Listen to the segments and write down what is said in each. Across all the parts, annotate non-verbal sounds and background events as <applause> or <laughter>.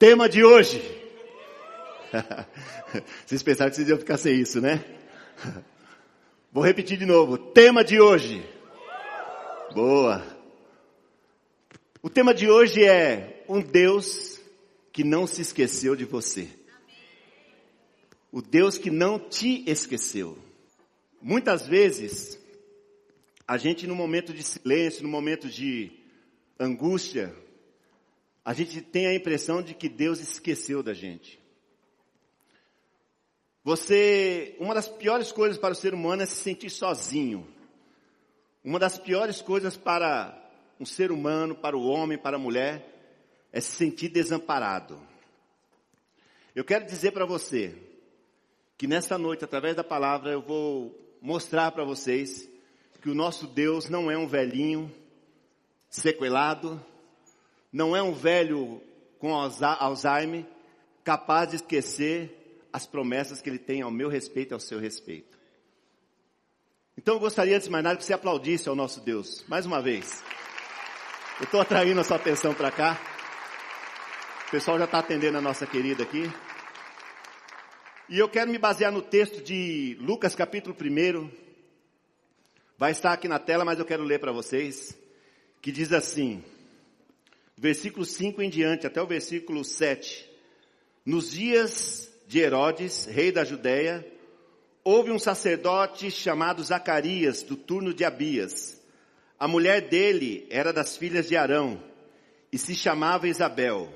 Tema de hoje. <laughs> Vocês pensaram que vocês iam ficar sem isso, né? <laughs> Vou repetir de novo. Tema de hoje. Boa. O tema de hoje é um Deus que não se esqueceu de você. O Deus que não te esqueceu. Muitas vezes, a gente no momento de silêncio, no momento de angústia, a gente tem a impressão de que Deus esqueceu da gente. Você, uma das piores coisas para o ser humano é se sentir sozinho. Uma das piores coisas para um ser humano, para o homem, para a mulher, é se sentir desamparado. Eu quero dizer para você que nesta noite, através da palavra, eu vou mostrar para vocês que o nosso Deus não é um velhinho sequelado, não é um velho com Alzheimer capaz de esquecer as promessas que ele tem ao meu respeito e ao seu respeito. Então eu gostaria, antes de mais nada, que você aplaudisse ao nosso Deus, mais uma vez. Eu estou atraindo a sua atenção para cá. O pessoal já está atendendo a nossa querida aqui. E eu quero me basear no texto de Lucas capítulo 1. Vai estar aqui na tela, mas eu quero ler para vocês. Que diz assim, versículo 5 em diante, até o versículo 7. Nos dias de Herodes, rei da Judéia, houve um sacerdote chamado Zacarias, do turno de Abias. A mulher dele era das filhas de Arão e se chamava Isabel.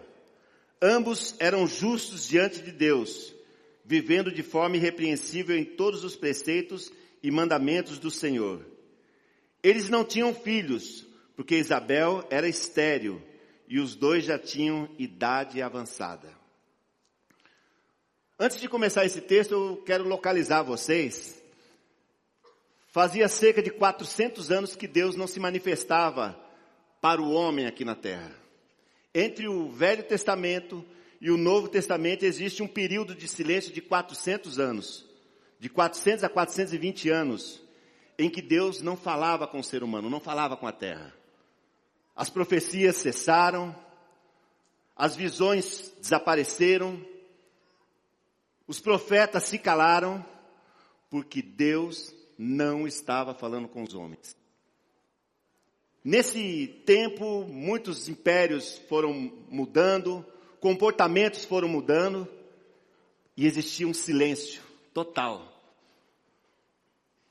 Ambos eram justos diante de Deus, vivendo de forma irrepreensível em todos os preceitos e mandamentos do Senhor. Eles não tinham filhos, porque Isabel era estéril e os dois já tinham idade avançada. Antes de começar esse texto, eu quero localizar vocês. Fazia cerca de 400 anos que Deus não se manifestava para o homem aqui na terra. Entre o Velho Testamento e o Novo Testamento existe um período de silêncio de 400 anos. De 400 a 420 anos. Em que Deus não falava com o ser humano, não falava com a terra. As profecias cessaram. As visões desapareceram os profetas se calaram porque Deus não estava falando com os homens. Nesse tempo, muitos impérios foram mudando, comportamentos foram mudando e existia um silêncio total.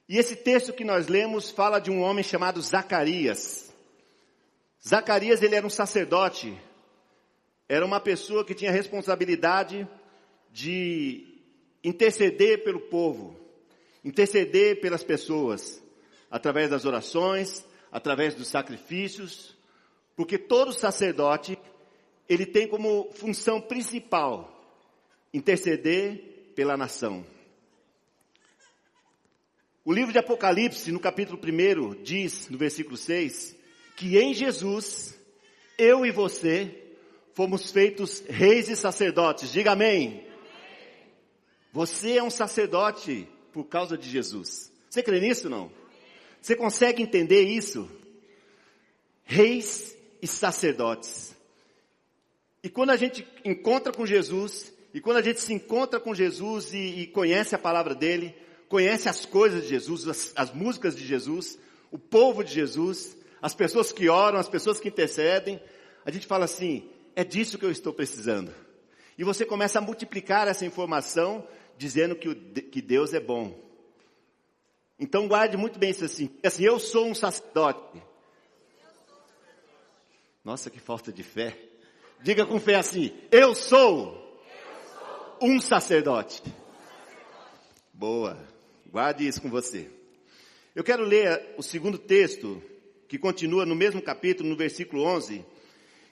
E esse texto que nós lemos fala de um homem chamado Zacarias. Zacarias, ele era um sacerdote, era uma pessoa que tinha responsabilidade de interceder pelo povo, interceder pelas pessoas, através das orações, através dos sacrifícios, porque todo sacerdote, ele tem como função principal interceder pela nação. O livro de Apocalipse, no capítulo 1, diz, no versículo 6, que em Jesus, eu e você, fomos feitos reis e sacerdotes. Diga amém. Você é um sacerdote por causa de Jesus. Você crê nisso não? Você consegue entender isso? Reis e sacerdotes. E quando a gente encontra com Jesus, e quando a gente se encontra com Jesus e, e conhece a palavra dele, conhece as coisas de Jesus, as, as músicas de Jesus, o povo de Jesus, as pessoas que oram, as pessoas que intercedem, a gente fala assim, é disso que eu estou precisando. E você começa a multiplicar essa informação dizendo que, o, que Deus é bom. Então guarde muito bem isso assim. Assim, eu sou um sacerdote. Nossa, que falta de fé. Diga com fé assim, eu sou, um sacerdote. Boa. Guarde isso com você. Eu quero ler o segundo texto, que continua no mesmo capítulo, no versículo 11.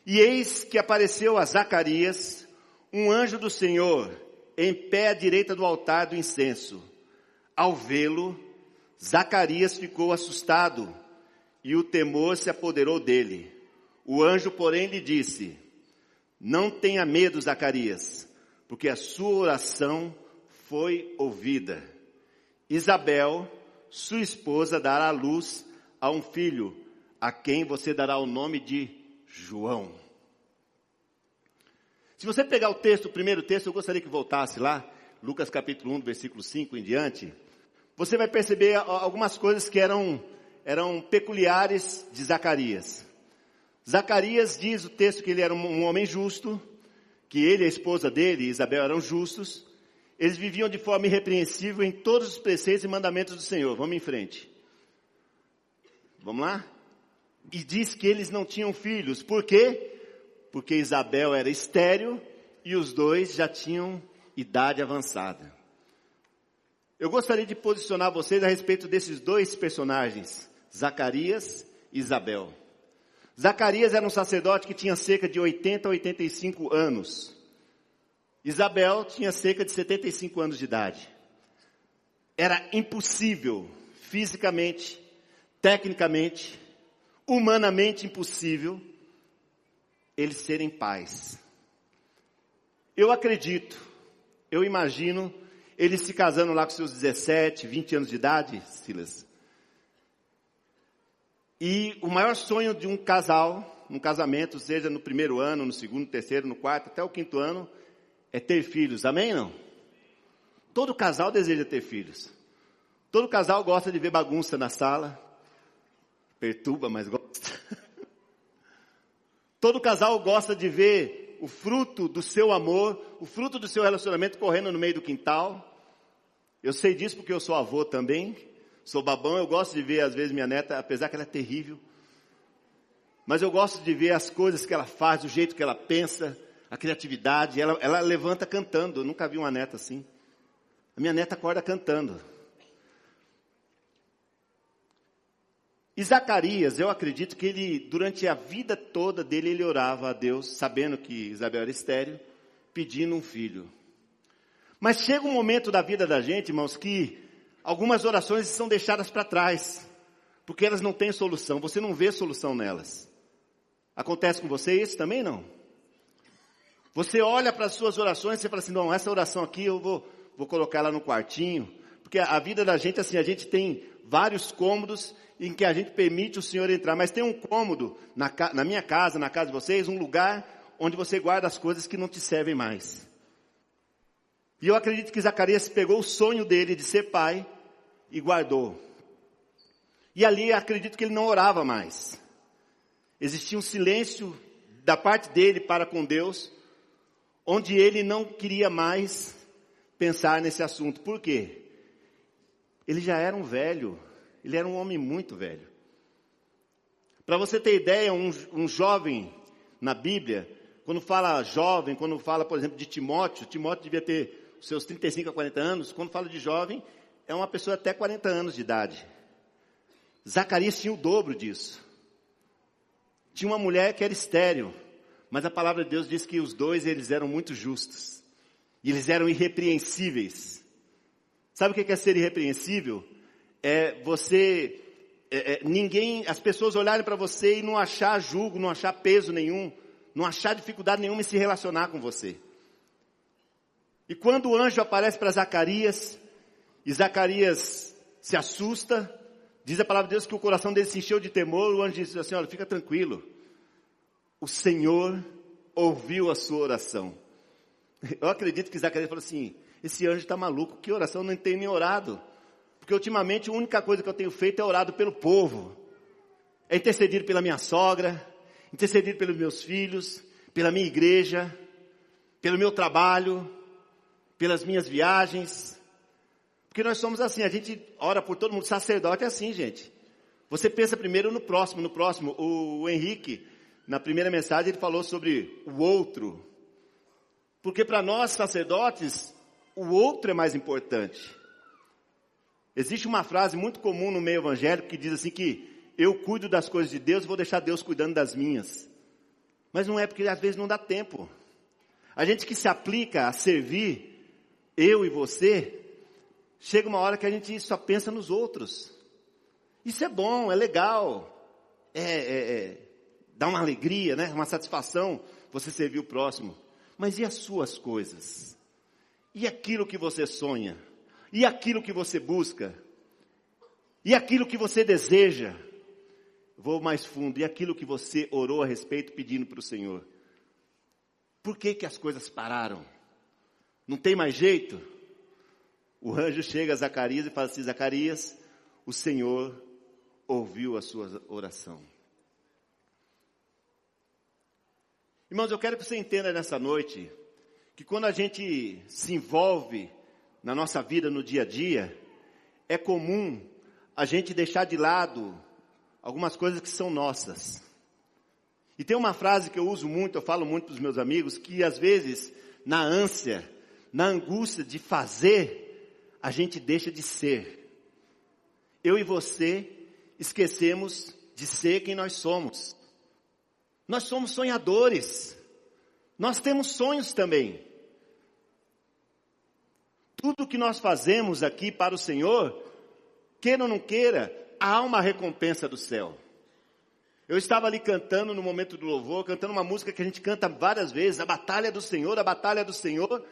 E eis que apareceu a Zacarias, um anjo do Senhor, em pé à direita do altar do incenso. Ao vê-lo, Zacarias ficou assustado e o temor se apoderou dele. O anjo, porém, lhe disse: Não tenha medo, Zacarias, porque a sua oração foi ouvida. Isabel, sua esposa, dará luz a um filho, a quem você dará o nome de João. Se você pegar o texto, o primeiro texto, eu gostaria que voltasse lá, Lucas capítulo 1, versículo 5 em diante. Você vai perceber algumas coisas que eram, eram peculiares de Zacarias. Zacarias diz o texto que ele era um, homem justo, que ele e a esposa dele, Isabel, eram justos. Eles viviam de forma irrepreensível em todos os preceitos e mandamentos do Senhor. Vamos em frente. Vamos lá? E diz que eles não tinham filhos. Por quê? Porque Isabel era estéril e os dois já tinham idade avançada. Eu gostaria de posicionar vocês a respeito desses dois personagens, Zacarias e Isabel. Zacarias era um sacerdote que tinha cerca de 80 a 85 anos. Isabel tinha cerca de 75 anos de idade. Era impossível, fisicamente, tecnicamente, humanamente impossível, eles serem pais. Eu acredito, eu imagino, eles se casando lá com seus 17, 20 anos de idade, Silas. E o maior sonho de um casal, um casamento, seja no primeiro ano, no segundo, terceiro, no quarto, até o quinto ano, é ter filhos. Amém não? Todo casal deseja ter filhos. Todo casal gosta de ver bagunça na sala. Perturba, mas gosta. <laughs> Todo casal gosta de ver o fruto do seu amor, o fruto do seu relacionamento correndo no meio do quintal. Eu sei disso porque eu sou avô também. Sou babão, eu gosto de ver às vezes minha neta, apesar que ela é terrível. Mas eu gosto de ver as coisas que ela faz, o jeito que ela pensa, a criatividade. Ela, ela levanta cantando. Eu nunca vi uma neta assim. A minha neta acorda cantando. E Zacarias, eu acredito que ele, durante a vida toda dele, ele orava a Deus, sabendo que Isabel era estéreo, pedindo um filho. Mas chega um momento da vida da gente, irmãos, que algumas orações são deixadas para trás, porque elas não têm solução, você não vê solução nelas. Acontece com você isso também não? Você olha para as suas orações e você fala assim, não, essa oração aqui eu vou, vou colocar ela no quartinho, porque a vida da gente, assim, a gente tem vários cômodos em que a gente permite o Senhor entrar. Mas tem um cômodo na, na minha casa, na casa de vocês, um lugar onde você guarda as coisas que não te servem mais. E eu acredito que Zacarias pegou o sonho dele de ser pai e guardou. E ali acredito que ele não orava mais. Existia um silêncio da parte dele para com Deus, onde ele não queria mais pensar nesse assunto. Por quê? Ele já era um velho, ele era um homem muito velho. Para você ter ideia, um, um jovem na Bíblia, quando fala jovem, quando fala, por exemplo, de Timóteo, Timóteo devia ter seus 35 a 40 anos, quando fala de jovem, é uma pessoa até 40 anos de idade. Zacarias tinha o dobro disso. Tinha uma mulher que era estéril, mas a palavra de Deus diz que os dois eles eram muito justos. E eles eram irrepreensíveis. Sabe o que é ser irrepreensível? é você, é, é, ninguém, as pessoas olharem para você e não achar julgo, não achar peso nenhum, não achar dificuldade nenhuma em se relacionar com você. E quando o anjo aparece para Zacarias, e Zacarias se assusta, diz a palavra de Deus que o coração dele se encheu de temor, o anjo disse assim, olha, fica tranquilo, o Senhor ouviu a sua oração. <laughs> Eu acredito que Zacarias falou assim, esse anjo está maluco, que oração, não tem nem orado. Porque ultimamente a única coisa que eu tenho feito é orado pelo povo. É intercedido pela minha sogra, intercedido pelos meus filhos, pela minha igreja, pelo meu trabalho, pelas minhas viagens. Porque nós somos assim, a gente ora por todo mundo. Sacerdote é assim, gente. Você pensa primeiro no próximo, no próximo. O, o Henrique, na primeira mensagem, ele falou sobre o outro. Porque para nós sacerdotes, o outro é mais importante. Existe uma frase muito comum no meio evangélico que diz assim que eu cuido das coisas de Deus vou deixar Deus cuidando das minhas. Mas não é porque às vezes não dá tempo. A gente que se aplica a servir, eu e você, chega uma hora que a gente só pensa nos outros. Isso é bom, é legal, é, é, é, dá uma alegria, né? uma satisfação você servir o próximo. Mas e as suas coisas? E aquilo que você sonha? E aquilo que você busca? E aquilo que você deseja? Vou mais fundo. E aquilo que você orou a respeito pedindo para o Senhor? Por que, que as coisas pararam? Não tem mais jeito? O anjo chega a Zacarias e fala assim: Zacarias, o Senhor ouviu a sua oração. Irmãos, eu quero que você entenda nessa noite que quando a gente se envolve na nossa vida no dia a dia, é comum a gente deixar de lado algumas coisas que são nossas. E tem uma frase que eu uso muito, eu falo muito para os meus amigos, que às vezes, na ânsia, na angústia de fazer, a gente deixa de ser. Eu e você esquecemos de ser quem nós somos. Nós somos sonhadores. Nós temos sonhos também. Tudo que nós fazemos aqui para o Senhor, queira ou não queira, há uma recompensa do céu. Eu estava ali cantando no momento do louvor, cantando uma música que a gente canta várias vezes, a batalha do Senhor, a batalha do Senhor,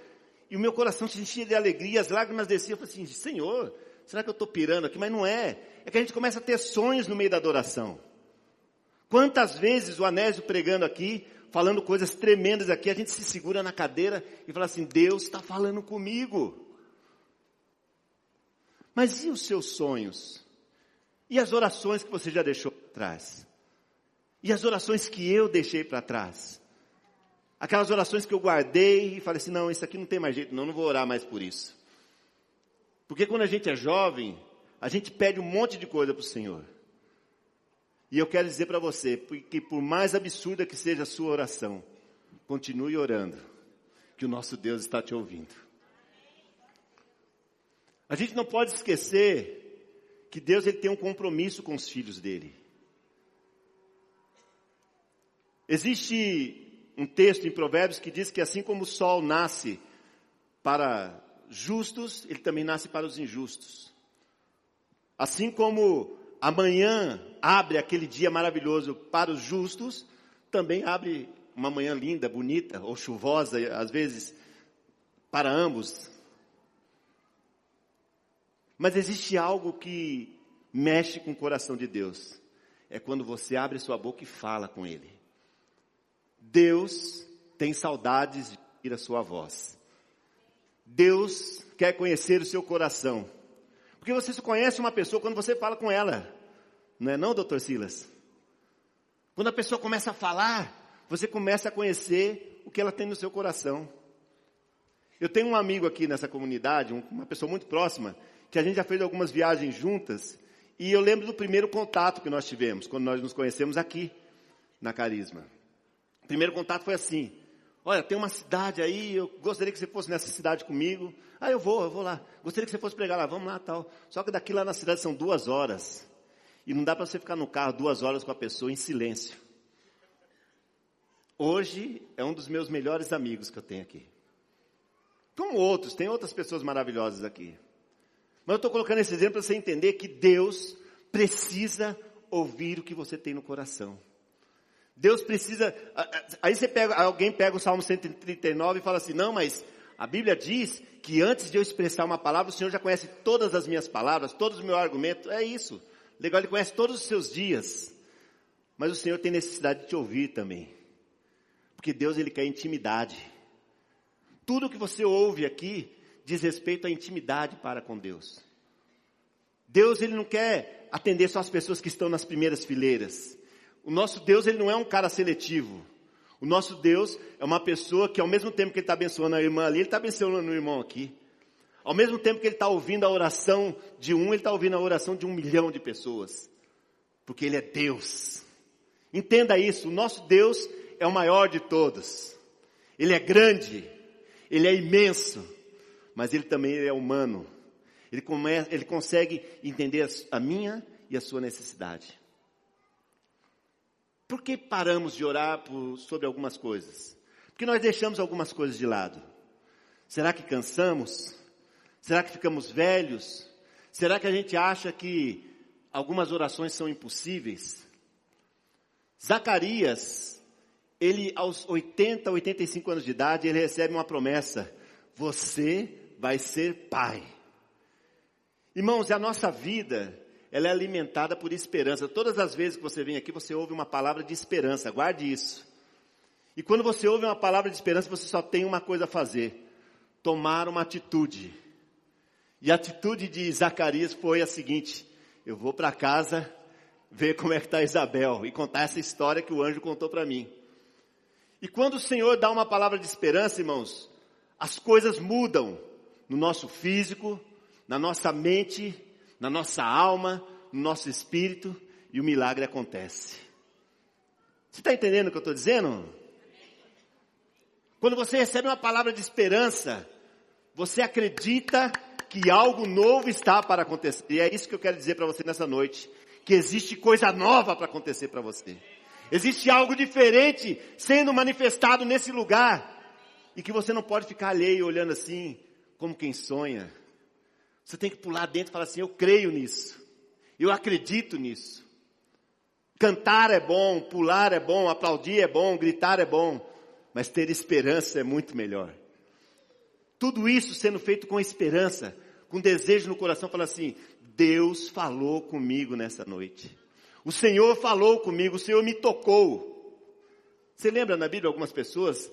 e o meu coração se enchia de alegria, as lágrimas desciam, eu falei assim, Senhor, será que eu estou pirando aqui? Mas não é, é que a gente começa a ter sonhos no meio da adoração. Quantas vezes o Anésio pregando aqui, falando coisas tremendas aqui, a gente se segura na cadeira e fala assim, Deus está falando comigo. Mas e os seus sonhos? E as orações que você já deixou para trás? E as orações que eu deixei para trás? Aquelas orações que eu guardei e falei assim, não, isso aqui não tem mais jeito, não, não vou orar mais por isso. Porque quando a gente é jovem, a gente pede um monte de coisa para o Senhor. E eu quero dizer para você, que por mais absurda que seja a sua oração, continue orando, que o nosso Deus está te ouvindo. A gente não pode esquecer que Deus ele tem um compromisso com os filhos dele. Existe um texto em Provérbios que diz que assim como o sol nasce para justos, ele também nasce para os injustos. Assim como amanhã abre aquele dia maravilhoso para os justos, também abre uma manhã linda, bonita ou chuvosa, às vezes, para ambos. Mas existe algo que mexe com o coração de Deus. É quando você abre sua boca e fala com Ele. Deus tem saudades de ouvir a sua voz. Deus quer conhecer o seu coração. Porque você só conhece uma pessoa quando você fala com ela. Não é não, doutor Silas? Quando a pessoa começa a falar, você começa a conhecer o que ela tem no seu coração. Eu tenho um amigo aqui nessa comunidade, uma pessoa muito próxima, que a gente já fez algumas viagens juntas, e eu lembro do primeiro contato que nós tivemos, quando nós nos conhecemos aqui, na Carisma. O primeiro contato foi assim, olha, tem uma cidade aí, eu gostaria que você fosse nessa cidade comigo. Ah, eu vou, eu vou lá. Gostaria que você fosse pregar lá, vamos lá, tal. Só que daqui lá na cidade são duas horas. E não dá para você ficar no carro duas horas com a pessoa em silêncio. Hoje é um dos meus melhores amigos que eu tenho aqui. Como outros, tem outras pessoas maravilhosas aqui. Mas eu estou colocando esse exemplo para você entender que Deus precisa ouvir o que você tem no coração. Deus precisa. Aí você pega, alguém pega o Salmo 139 e fala assim: não, mas a Bíblia diz que antes de eu expressar uma palavra, o Senhor já conhece todas as minhas palavras, todos os meus argumentos. É isso. Legal, Ele conhece todos os seus dias. Mas o Senhor tem necessidade de te ouvir também. Porque Deus, Ele quer intimidade. Tudo que você ouve aqui diz respeito à intimidade para com Deus. Deus ele não quer atender só as pessoas que estão nas primeiras fileiras. O nosso Deus ele não é um cara seletivo. O nosso Deus é uma pessoa que ao mesmo tempo que ele está abençoando a irmã ali, ele está abençoando o irmão aqui. Ao mesmo tempo que ele está ouvindo a oração de um, ele está ouvindo a oração de um milhão de pessoas. Porque ele é Deus. Entenda isso, o nosso Deus é o maior de todos. Ele é grande, ele é imenso, mas ele também é humano. Ele, come, ele consegue entender a, a minha e a sua necessidade. Por que paramos de orar por, sobre algumas coisas? Porque nós deixamos algumas coisas de lado. Será que cansamos? Será que ficamos velhos? Será que a gente acha que algumas orações são impossíveis? Zacarias, ele aos 80, 85 anos de idade, ele recebe uma promessa: você vai ser pai. Irmãos, a nossa vida, ela é alimentada por esperança. Todas as vezes que você vem aqui, você ouve uma palavra de esperança, guarde isso. E quando você ouve uma palavra de esperança, você só tem uma coisa a fazer: tomar uma atitude. E a atitude de Zacarias foi a seguinte: eu vou para casa ver como é que está Isabel e contar essa história que o anjo contou para mim. E quando o Senhor dá uma palavra de esperança, irmãos, as coisas mudam no nosso físico, na nossa mente, na nossa alma, no nosso espírito e o milagre acontece. Você está entendendo o que eu estou dizendo? Quando você recebe uma palavra de esperança, você acredita que algo novo está para acontecer. E é isso que eu quero dizer para você nessa noite. Que existe coisa nova para acontecer para você. Existe algo diferente sendo manifestado nesse lugar. E que você não pode ficar alheio olhando assim, como quem sonha. Você tem que pular dentro e falar assim: eu creio nisso. Eu acredito nisso. Cantar é bom, pular é bom, aplaudir é bom, gritar é bom, mas ter esperança é muito melhor. Tudo isso sendo feito com esperança, com desejo no coração, fala assim: Deus falou comigo nessa noite. O Senhor falou comigo, o Senhor me tocou. Você lembra na Bíblia algumas pessoas?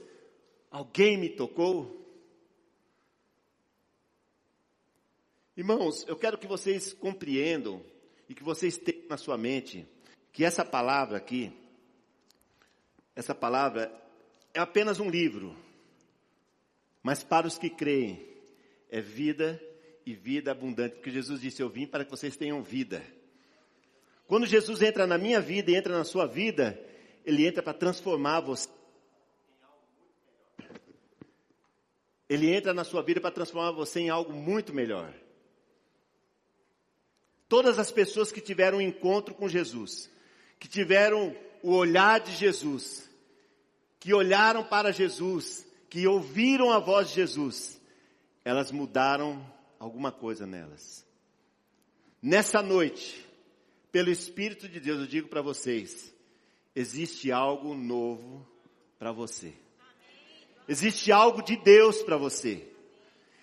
Alguém me tocou? Irmãos, eu quero que vocês compreendam e que vocês tenham na sua mente que essa palavra aqui, essa palavra é apenas um livro, mas para os que creem é vida e vida abundante, porque Jesus disse: Eu vim para que vocês tenham vida. Quando Jesus entra na minha vida e entra na sua vida, ele entra para transformar você. Ele entra na sua vida para transformar você em algo muito melhor. Todas as pessoas que tiveram um encontro com Jesus, que tiveram o olhar de Jesus, que olharam para Jesus, que ouviram a voz de Jesus, elas mudaram alguma coisa nelas. Nessa noite, pelo Espírito de Deus, eu digo para vocês: existe algo novo para você. Existe algo de Deus para você.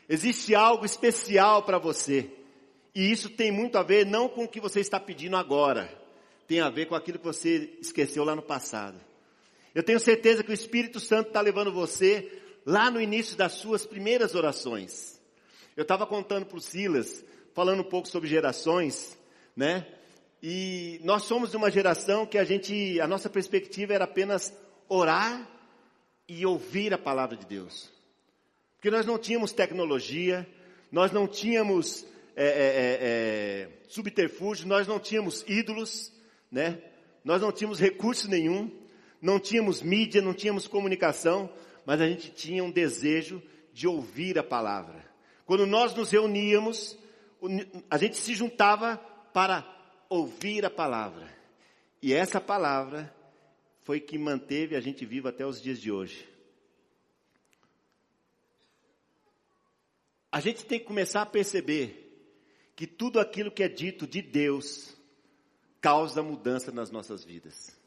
Existe algo especial para você. E isso tem muito a ver não com o que você está pedindo agora, tem a ver com aquilo que você esqueceu lá no passado. Eu tenho certeza que o Espírito Santo está levando você lá no início das suas primeiras orações. Eu estava contando para o Silas, falando um pouco sobre gerações, né? E nós somos de uma geração que a gente, a nossa perspectiva era apenas orar e ouvir a palavra de Deus. Porque nós não tínhamos tecnologia, nós não tínhamos é, é, é, é subterfúgio, nós não tínhamos ídolos, né? Nós não tínhamos recurso nenhum, não tínhamos mídia, não tínhamos comunicação, mas a gente tinha um desejo de ouvir a palavra. Quando nós nos reuníamos, a gente se juntava para ouvir a palavra. E essa palavra foi que manteve a gente vivo até os dias de hoje. A gente tem que começar a perceber que tudo aquilo que é dito de Deus causa mudança nas nossas vidas.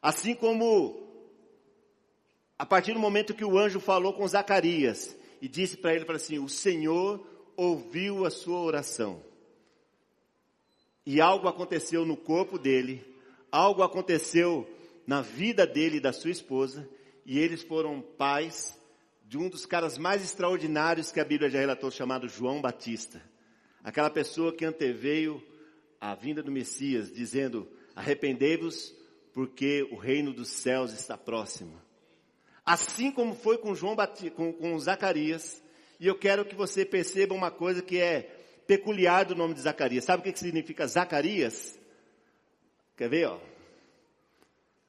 Assim como a partir do momento que o anjo falou com Zacarias e disse para ele assim: "O Senhor ouviu a sua oração". E algo aconteceu no corpo dele, algo aconteceu na vida dele e da sua esposa, e eles foram pais de um dos caras mais extraordinários que a Bíblia já relatou, chamado João Batista. Aquela pessoa que anteveio a vinda do Messias, dizendo: Arrependei-vos, porque o reino dos céus está próximo. Assim como foi com João Batista, com, com Zacarias, e eu quero que você perceba uma coisa que é peculiar do nome de Zacarias. Sabe o que, que significa Zacarias? Quer ver, ó?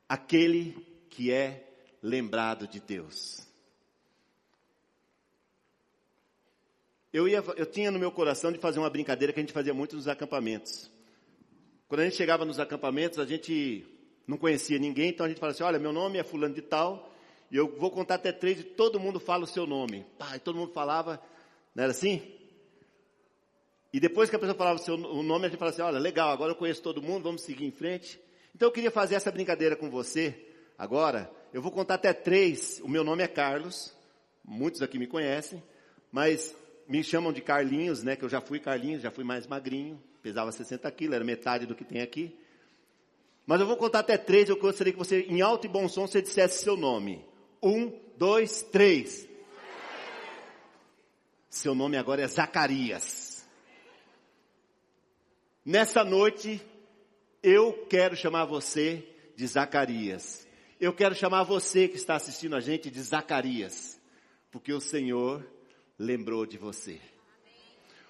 Aquele que é lembrado de Deus. Eu, ia, eu tinha no meu coração de fazer uma brincadeira que a gente fazia muito nos acampamentos. Quando a gente chegava nos acampamentos, a gente não conhecia ninguém, então a gente falava assim, olha, meu nome é fulano de tal, e eu vou contar até três e todo mundo fala o seu nome. Pá, e todo mundo falava, não era assim? E depois que a pessoa falava o seu o nome, a gente falava assim, olha, legal, agora eu conheço todo mundo, vamos seguir em frente. Então eu queria fazer essa brincadeira com você, agora. Eu vou contar até três, o meu nome é Carlos, muitos aqui me conhecem, mas me chamam de Carlinhos, né, que eu já fui Carlinhos, já fui mais magrinho, pesava 60 quilos, era metade do que tem aqui. Mas eu vou contar até três, eu gostaria que você, em alto e bom som, você dissesse seu nome. Um, dois, três. Seu nome agora é Zacarias. Nessa noite, eu quero chamar você de Zacarias. Eu quero chamar você que está assistindo a gente de Zacarias, porque o Senhor lembrou de você.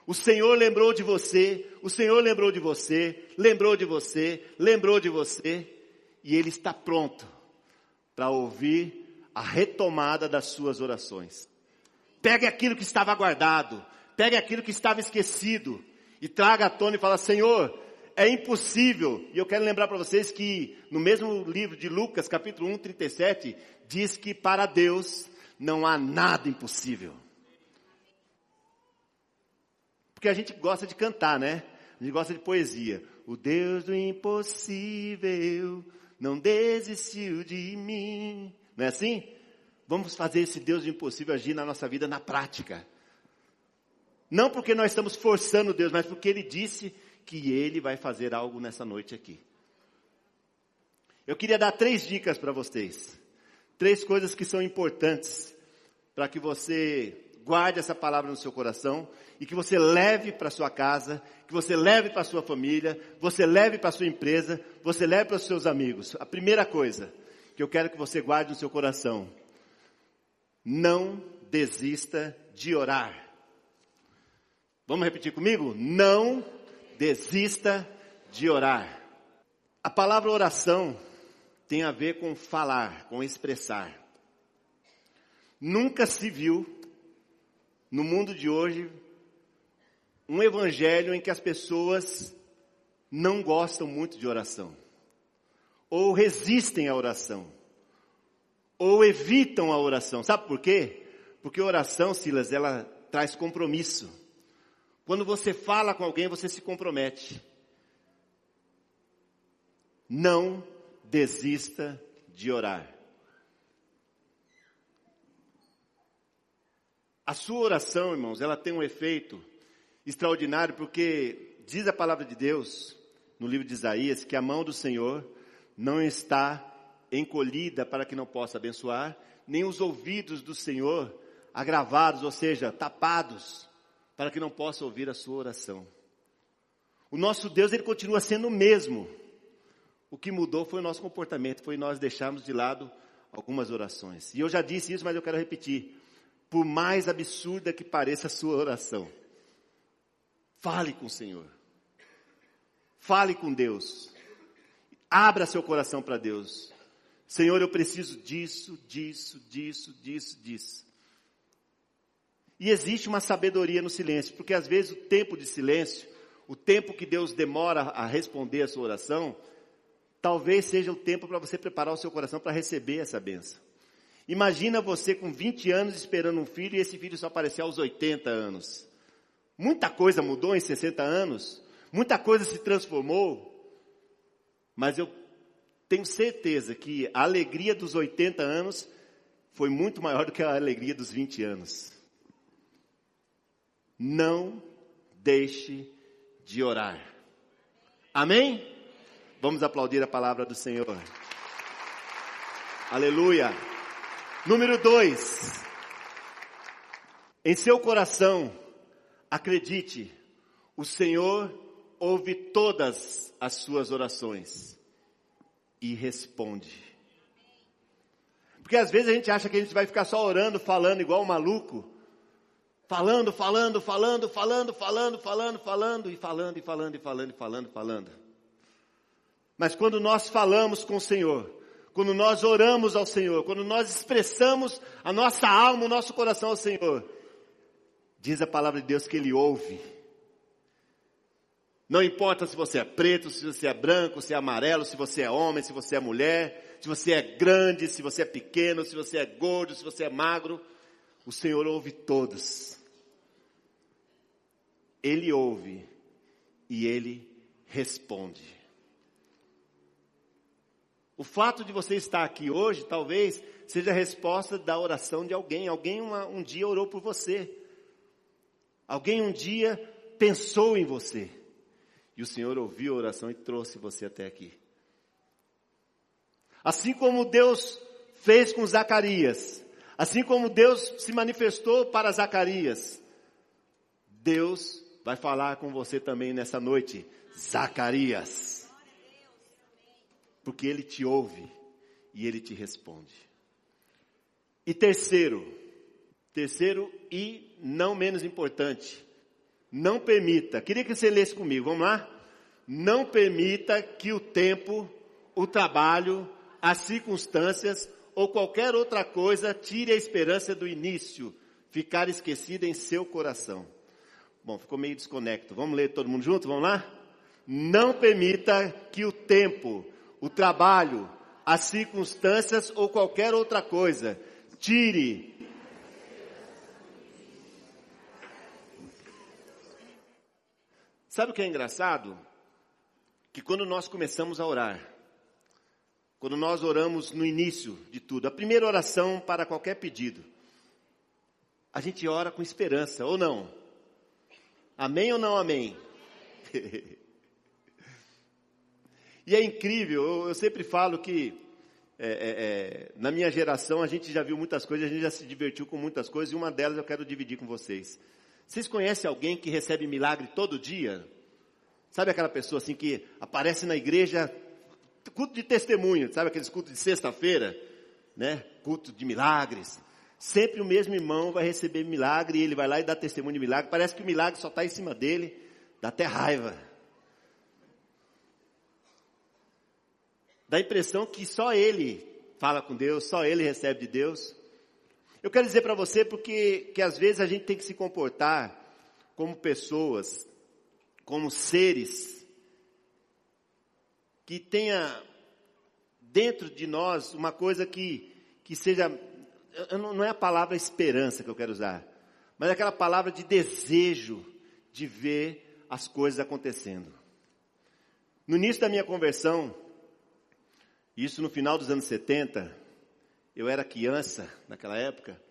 O Senhor lembrou de você, o Senhor lembrou de você, lembrou de você, lembrou de você, e Ele está pronto para ouvir a retomada das suas orações. Pegue aquilo que estava guardado, pegue aquilo que estava esquecido, e traga à tona e fala, Senhor, é impossível. E eu quero lembrar para vocês que no mesmo livro de Lucas, capítulo 1, 37, diz que para Deus não há nada impossível. Porque a gente gosta de cantar, né? A gente gosta de poesia. O Deus do impossível não desistiu de mim. Não é assim? Vamos fazer esse Deus do impossível agir na nossa vida na prática. Não porque nós estamos forçando Deus, mas porque Ele disse que Ele vai fazer algo nessa noite aqui. Eu queria dar três dicas para vocês. Três coisas que são importantes para que você guarde essa palavra no seu coração e que você leve para sua casa, que você leve para sua família, você leve para sua empresa, você leve para os seus amigos. A primeira coisa que eu quero que você guarde no seu coração: não desista de orar. Vamos repetir comigo? Não desista de orar. A palavra oração tem a ver com falar, com expressar. Nunca se viu no mundo de hoje um evangelho em que as pessoas não gostam muito de oração, ou resistem à oração, ou evitam a oração. Sabe por quê? Porque oração, Silas, ela traz compromisso. Quando você fala com alguém, você se compromete. Não desista de orar. A sua oração, irmãos, ela tem um efeito extraordinário porque diz a palavra de Deus no livro de Isaías que a mão do Senhor não está encolhida para que não possa abençoar, nem os ouvidos do Senhor agravados, ou seja, tapados para que não possa ouvir a sua oração. O nosso Deus, ele continua sendo o mesmo. O que mudou foi o nosso comportamento, foi nós deixarmos de lado algumas orações. E eu já disse isso, mas eu quero repetir. Por mais absurda que pareça a sua oração, fale com o Senhor. Fale com Deus. Abra seu coração para Deus. Senhor, eu preciso disso, disso, disso, disso, disso. E existe uma sabedoria no silêncio, porque às vezes o tempo de silêncio, o tempo que Deus demora a responder a sua oração, talvez seja o tempo para você preparar o seu coração para receber essa benção. Imagina você com 20 anos esperando um filho e esse filho só aparecer aos 80 anos. Muita coisa mudou em 60 anos, muita coisa se transformou, mas eu tenho certeza que a alegria dos 80 anos foi muito maior do que a alegria dos 20 anos. Não deixe de orar. Amém? Vamos aplaudir a palavra do Senhor. Aleluia. Número dois. Em seu coração, acredite, o Senhor ouve todas as suas orações e responde. Porque às vezes a gente acha que a gente vai ficar só orando, falando igual um maluco, Falando, falando, falando, falando, falando, falando, falando, e falando, e falando, e falando, e falando, falando. Mas quando nós falamos com o Senhor, quando nós oramos ao Senhor, quando nós expressamos a nossa alma, o nosso coração ao Senhor, diz a palavra de Deus que Ele ouve. Não importa se você é preto, se você é branco, se é amarelo, se você é homem, se você é mulher, se você é grande, se você é pequeno, se você é gordo, se você é magro, o Senhor ouve todos. Ele ouve e ele responde. O fato de você estar aqui hoje, talvez, seja a resposta da oração de alguém. Alguém uma, um dia orou por você. Alguém um dia pensou em você. E o Senhor ouviu a oração e trouxe você até aqui. Assim como Deus fez com Zacarias, assim como Deus se manifestou para Zacarias, Deus vai falar com você também nessa noite, Zacarias. Porque ele te ouve e ele te responde. E terceiro, terceiro e não menos importante, não permita, queria que você lesse comigo, vamos lá? Não permita que o tempo, o trabalho, as circunstâncias ou qualquer outra coisa tire a esperança do início, ficar esquecida em seu coração. Bom, ficou meio desconecto. Vamos ler todo mundo junto? Vamos lá? Não permita que o tempo, o trabalho, as circunstâncias ou qualquer outra coisa tire Sabe o que é engraçado? Que quando nós começamos a orar, quando nós oramos no início de tudo, a primeira oração para qualquer pedido, a gente ora com esperança, ou não? Amém ou não amém? <laughs> e é incrível, eu, eu sempre falo que é, é, é, na minha geração a gente já viu muitas coisas, a gente já se divertiu com muitas coisas, e uma delas eu quero dividir com vocês. Vocês conhecem alguém que recebe milagre todo dia? Sabe aquela pessoa assim que aparece na igreja, culto de testemunho, sabe aqueles cultos de sexta-feira, né? Culto de milagres. Sempre o mesmo irmão vai receber milagre e ele vai lá e dá testemunho de milagre. Parece que o milagre só está em cima dele, dá até raiva. Dá a impressão que só ele fala com Deus, só ele recebe de Deus. Eu quero dizer para você porque que às vezes a gente tem que se comportar como pessoas, como seres que tenha dentro de nós uma coisa que que seja não é a palavra esperança que eu quero usar, mas é aquela palavra de desejo de ver as coisas acontecendo. No início da minha conversão, isso no final dos anos 70, eu era criança naquela época,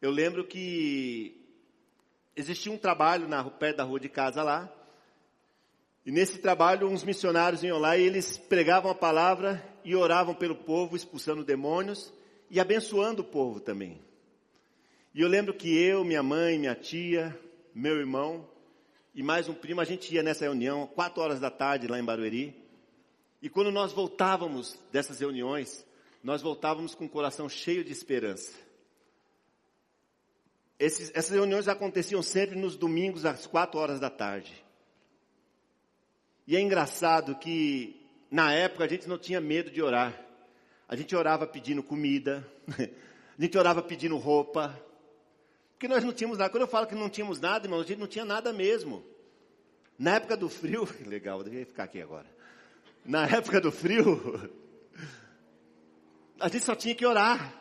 eu lembro que existia um trabalho na, perto da rua de casa lá, e nesse trabalho uns missionários iam lá e eles pregavam a palavra e oravam pelo povo, expulsando demônios e abençoando o povo também. E eu lembro que eu, minha mãe, minha tia, meu irmão e mais um primo, a gente ia nessa reunião, quatro horas da tarde lá em Barueri. E quando nós voltávamos dessas reuniões, nós voltávamos com o coração cheio de esperança. Esses, essas reuniões aconteciam sempre nos domingos às quatro horas da tarde. E é engraçado que na época a gente não tinha medo de orar. A gente orava pedindo comida, <laughs> a gente orava pedindo roupa, porque nós não tínhamos nada. Quando eu falo que não tínhamos nada, irmão, a gente não tinha nada mesmo. Na época do frio, <laughs> legal, eu ficar aqui agora. Na época do frio, <laughs> a gente só tinha que orar.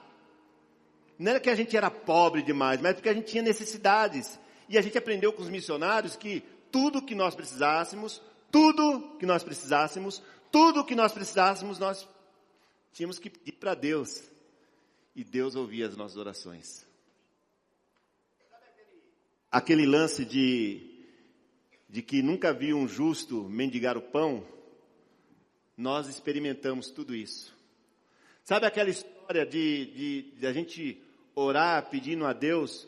Não era que a gente era pobre demais, mas porque a gente tinha necessidades. E a gente aprendeu com os missionários que tudo que nós precisássemos, tudo que nós precisássemos, tudo que nós precisássemos, nós tínhamos que pedir para Deus. E Deus ouvia as nossas orações. Aquele lance de, de que nunca vi um justo mendigar o pão, nós experimentamos tudo isso. Sabe aquela história de, de, de a gente orar pedindo a Deus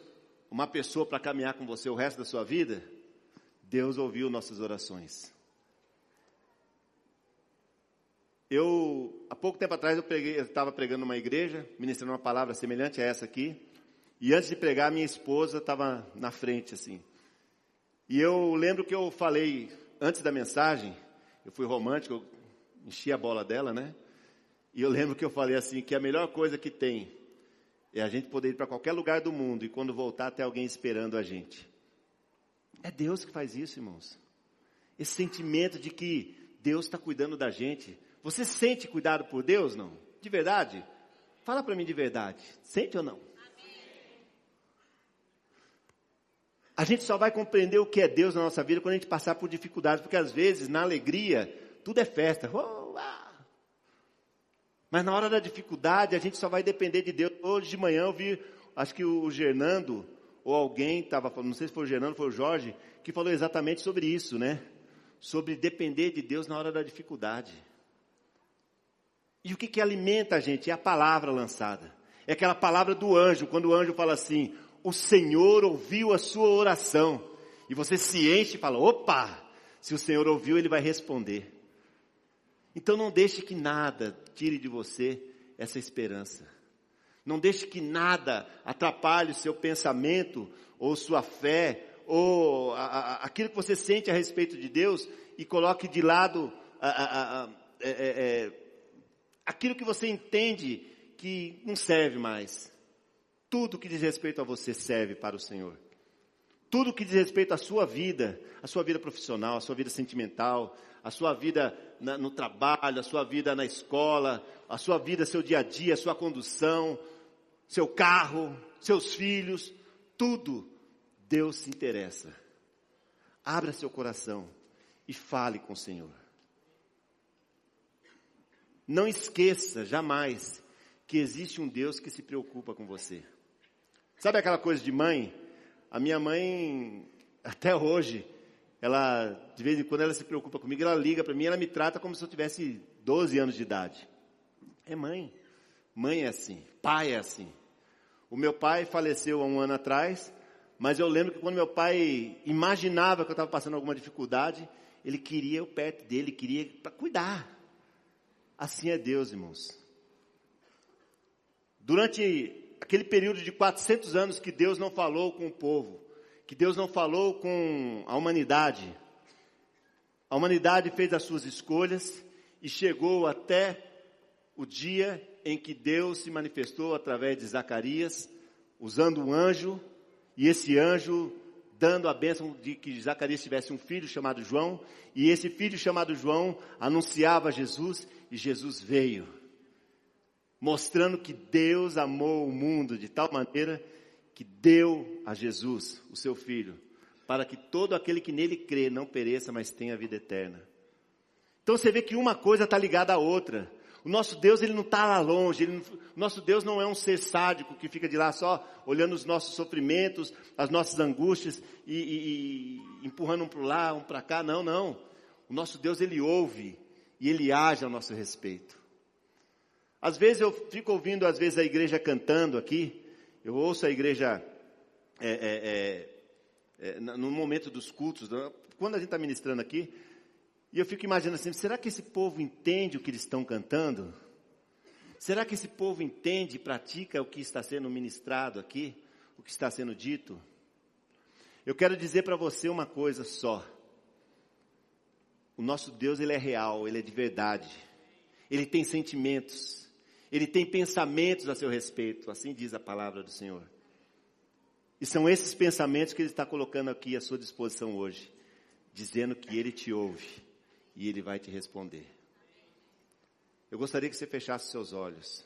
uma pessoa para caminhar com você o resto da sua vida? Deus ouviu nossas orações. Eu, há pouco tempo atrás, eu estava pregando numa igreja, ministrando uma palavra semelhante a essa aqui, e antes de pregar, minha esposa estava na frente, assim. E eu lembro que eu falei, antes da mensagem, eu fui romântico, enchi a bola dela, né? E eu lembro que eu falei assim, que a melhor coisa que tem é a gente poder ir para qualquer lugar do mundo e quando voltar ter alguém esperando a gente. É Deus que faz isso, irmãos. Esse sentimento de que Deus está cuidando da gente. Você sente cuidado por Deus, não? De verdade? Fala para mim de verdade. Sente ou não? A gente só vai compreender o que é Deus na nossa vida quando a gente passar por dificuldades, porque às vezes, na alegria, tudo é festa. Oh, Mas na hora da dificuldade, a gente só vai depender de Deus. Hoje de manhã eu vi, acho que o Gernando, ou alguém estava falando, não sei se foi o Gernando, foi o Jorge, que falou exatamente sobre isso, né? Sobre depender de Deus na hora da dificuldade. E o que, que alimenta a gente? É a palavra lançada. É aquela palavra do anjo, quando o anjo fala assim: O Senhor ouviu a sua oração. E você se enche e fala: opa, se o Senhor ouviu, ele vai responder. Então não deixe que nada tire de você essa esperança. Não deixe que nada atrapalhe o seu pensamento, ou sua fé, ou a, a, aquilo que você sente a respeito de Deus e coloque de lado a, é, é, é, aquilo que você entende que não serve mais. Tudo que diz respeito a você serve para o Senhor. Tudo que diz respeito à sua vida, a sua vida profissional, a sua vida sentimental, a sua vida na, no trabalho, a sua vida na escola, a sua vida, seu dia a dia, a sua condução, seu carro, seus filhos, tudo Deus se interessa. Abra seu coração e fale com o Senhor. Não esqueça jamais que existe um Deus que se preocupa com você. Sabe aquela coisa de mãe? A minha mãe, até hoje, ela, de vez em quando ela se preocupa comigo, ela liga para mim, ela me trata como se eu tivesse 12 anos de idade. É mãe. Mãe é assim, pai é assim. O meu pai faleceu há um ano atrás, mas eu lembro que quando meu pai imaginava que eu estava passando alguma dificuldade, ele queria eu perto dele, queria para cuidar. Assim é Deus, irmãos. Durante aquele período de 400 anos que Deus não falou com o povo, que Deus não falou com a humanidade. A humanidade fez as suas escolhas e chegou até o dia em que Deus se manifestou através de Zacarias, usando um anjo, e esse anjo dando a bênção de que Zacarias tivesse um filho chamado João, e esse filho chamado João anunciava Jesus, e Jesus veio mostrando que Deus amou o mundo de tal maneira que deu a Jesus, o seu Filho, para que todo aquele que nele crê não pereça, mas tenha vida eterna. Então você vê que uma coisa está ligada à outra. O nosso Deus, ele não está lá longe. Ele, o nosso Deus não é um ser sádico que fica de lá só olhando os nossos sofrimentos, as nossas angústias e, e, e empurrando um para lá, um para cá. Não, não. O nosso Deus, ele ouve e ele age ao nosso respeito. Às vezes eu fico ouvindo, às vezes, a igreja cantando aqui. Eu ouço a igreja é, é, é, é no momento dos cultos, quando a gente está ministrando aqui, e eu fico imaginando assim: será que esse povo entende o que eles estão cantando? Será que esse povo entende e pratica o que está sendo ministrado aqui? O que está sendo dito? Eu quero dizer para você uma coisa só. O nosso Deus, ele é real, ele é de verdade. Ele tem sentimentos. Ele tem pensamentos a seu respeito, assim diz a palavra do Senhor. E são esses pensamentos que Ele está colocando aqui à sua disposição hoje, dizendo que Ele te ouve e Ele vai te responder. Eu gostaria que você fechasse seus olhos.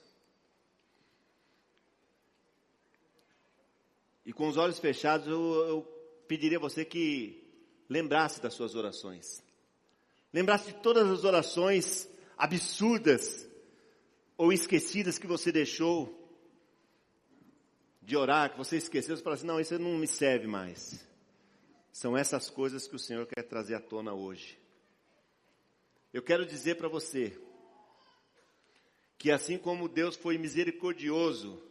E com os olhos fechados, eu, eu pediria a você que lembrasse das suas orações. Lembrasse de todas as orações absurdas ou esquecidas que você deixou de orar, que você esqueceu, você fala assim, não, isso não me serve mais. São essas coisas que o Senhor quer trazer à tona hoje. Eu quero dizer para você que assim como Deus foi misericordioso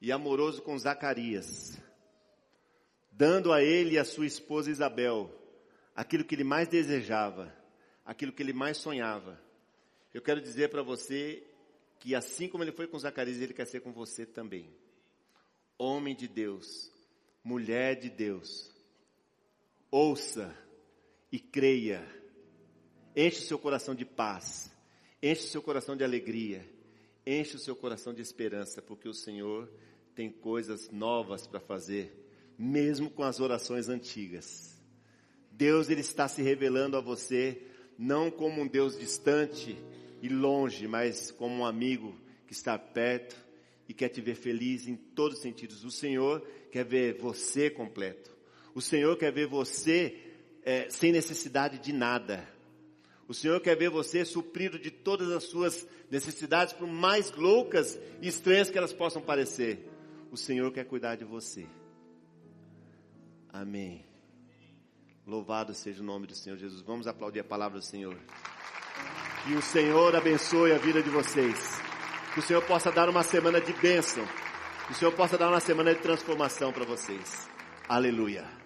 e amoroso com Zacarias, dando a ele e a sua esposa Isabel aquilo que ele mais desejava, aquilo que ele mais sonhava, eu quero dizer para você que assim como ele foi com Zacarias, ele quer ser com você também. Homem de Deus, mulher de Deus, ouça e creia. Enche o seu coração de paz, enche o seu coração de alegria, enche o seu coração de esperança, porque o Senhor tem coisas novas para fazer, mesmo com as orações antigas. Deus ele está se revelando a você não como um Deus distante, e longe, mas como um amigo que está perto e quer te ver feliz em todos os sentidos. O Senhor quer ver você completo. O Senhor quer ver você é, sem necessidade de nada. O Senhor quer ver você suprido de todas as suas necessidades, por mais loucas e estranhas que elas possam parecer. O Senhor quer cuidar de você. Amém. Louvado seja o nome do Senhor Jesus. Vamos aplaudir a palavra do Senhor. Que o Senhor abençoe a vida de vocês. Que o Senhor possa dar uma semana de bênção. Que o Senhor possa dar uma semana de transformação para vocês. Aleluia.